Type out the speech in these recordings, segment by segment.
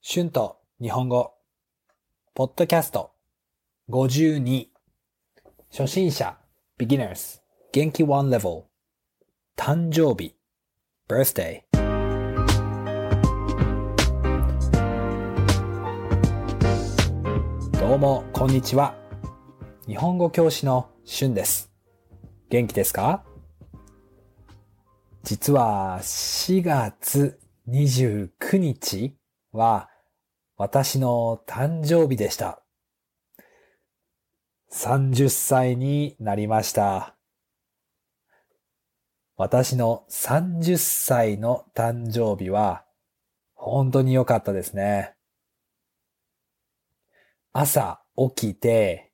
春と日本語、ポッドキャスト。52、初心者、beginners、元気 one level、誕生日、birthday。どうも、こんにちは。日本語教師の春です。元気ですか？実は4月29日。は私の誕生日でした。30歳になりました。私の30歳の誕生日は本当に良かったですね。朝起きて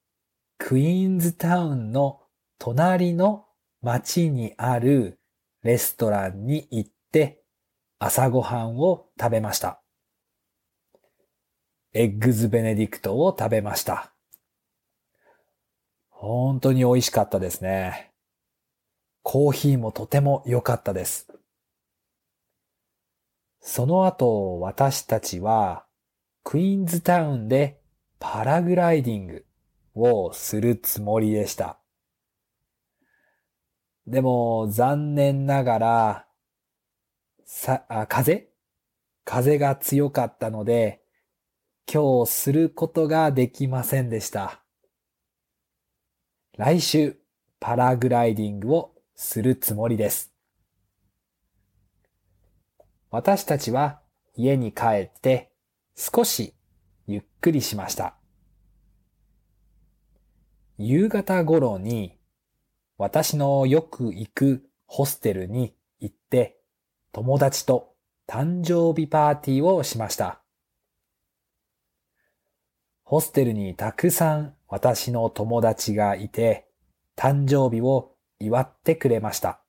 クイーンズタウンの隣の町にあるレストランに行って朝ごはんを食べました。エッグズベネディクトを食べました。本当に美味しかったですね。コーヒーもとても良かったです。その後私たちはクイーンズタウンでパラグライディングをするつもりでした。でも残念ながら、さ、あ、風？風が強かったので、今日することができませんでした。来週、パラグライディングをするつもりです。私たちは家に帰って少しゆっくりしました。夕方頃に私のよく行くホステルに行って友達と誕生日パーティーをしました。ホステルにたくさん私の友達がいて誕生日を祝ってくれました。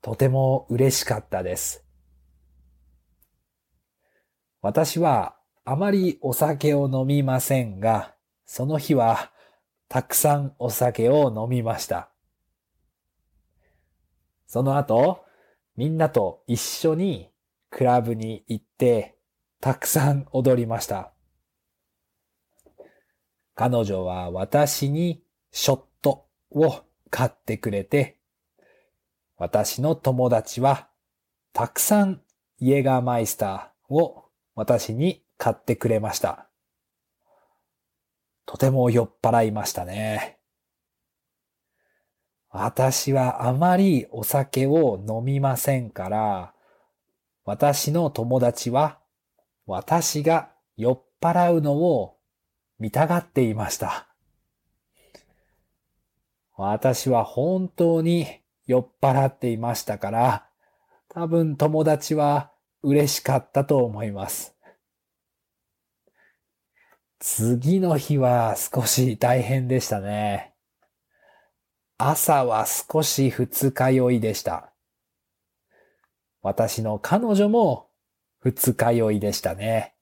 とても嬉しかったです。私はあまりお酒を飲みませんが、その日はたくさんお酒を飲みました。その後、みんなと一緒にクラブに行って、たくさん踊りました。彼女は私にショットを買ってくれて、私の友達はたくさんイエガーマイスターを私に買ってくれました。とても酔っ払いましたね。私はあまりお酒を飲みませんから、私の友達は私が酔っ払うのを見たがっていました。私は本当に酔っ払っていましたから、多分友達は嬉しかったと思います。次の日は少し大変でしたね。朝は少し二日酔いでした。私の彼女も二日酔いでしたね。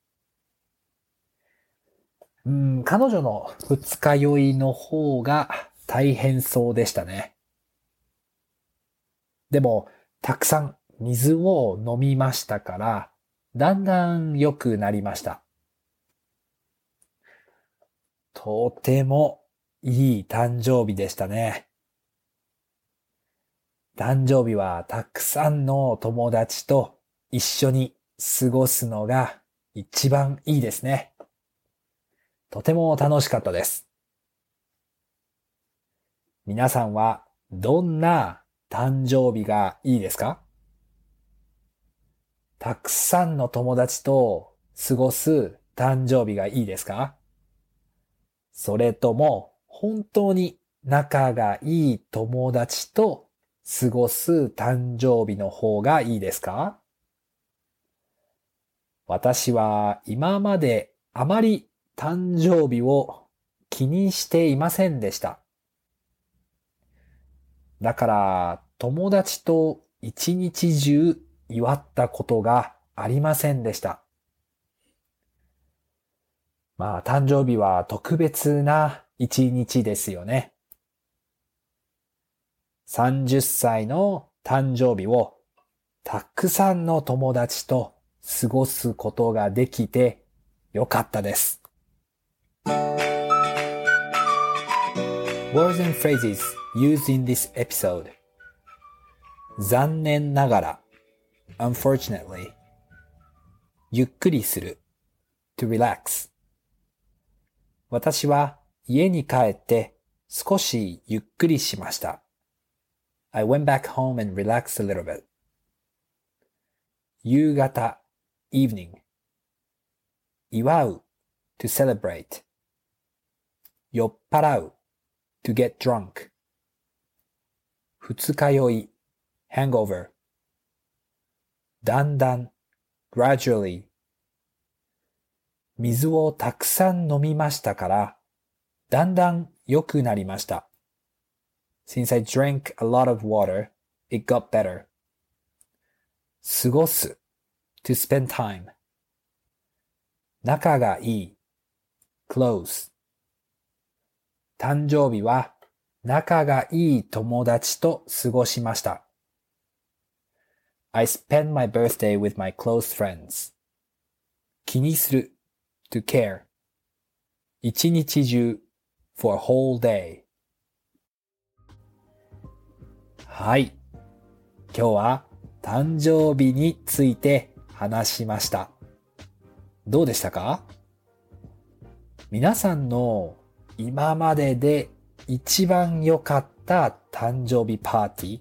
うん、彼女の二日酔いの方が大変そうでしたね。でも、たくさん水を飲みましたから、だんだん良くなりました。とてもいい誕生日でしたね。誕生日はたくさんの友達と一緒に過ごすのが一番いいですね。とても楽しかったです。皆さんはどんな誕生日がいいですか？たくさんの友達と過ごす誕生日がいいですか？それとも本当に仲がいい友達と過ごす誕生日の方がいいですか？私は今まであまり誕生日を気にしていませんでした。だから友達と一日中祝ったことがありませんでした。まあ誕生日は特別な一日ですよね。30歳の誕生日をたくさんの友達と過ごすことができてよかったです。Words and phrases used in this episode 残念ながら unfortunately ゆっくりする to relax 私は家に帰って少しゆっくりしました。I went back home and relaxed a little bit. 夕方 evening 祝う to celebrate 酔っ払う to get drunk 二日酔い hangover だんだん gradually 水をたくさん飲みましたから、だんだん良くなりました。Since I drank a lot of water, it got better. 過ごす to spend time 仲がいい close 誕生日は仲がいい友達と過ごしました。I spent my birthday with my close friends. 気にする to care 一日中 for a whole day はい。今日は誕生日について話しました。どうでしたか皆さんの今までで一番良かった誕生日パーティー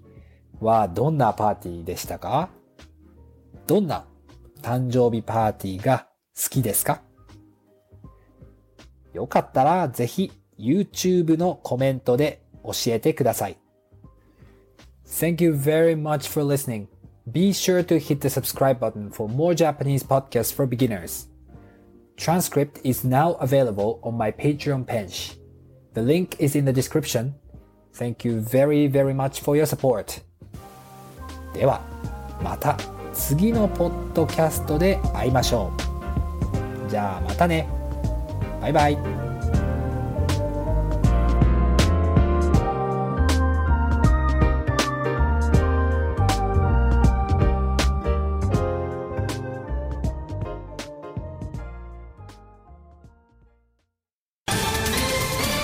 はどんなパーティーでしたかどんな誕生日パーティーが好きですかよかったらぜひ YouTube のコメントで教えてください。Thank you very much for listening. Be sure to hit the subscribe button for more Japanese podcasts for beginners. Transcript is now available on my Patreon page. The link is in the description. Thank you very very much for your support. では、また次のポッドキャストで会いましょう。じゃあまたね。バイバイ。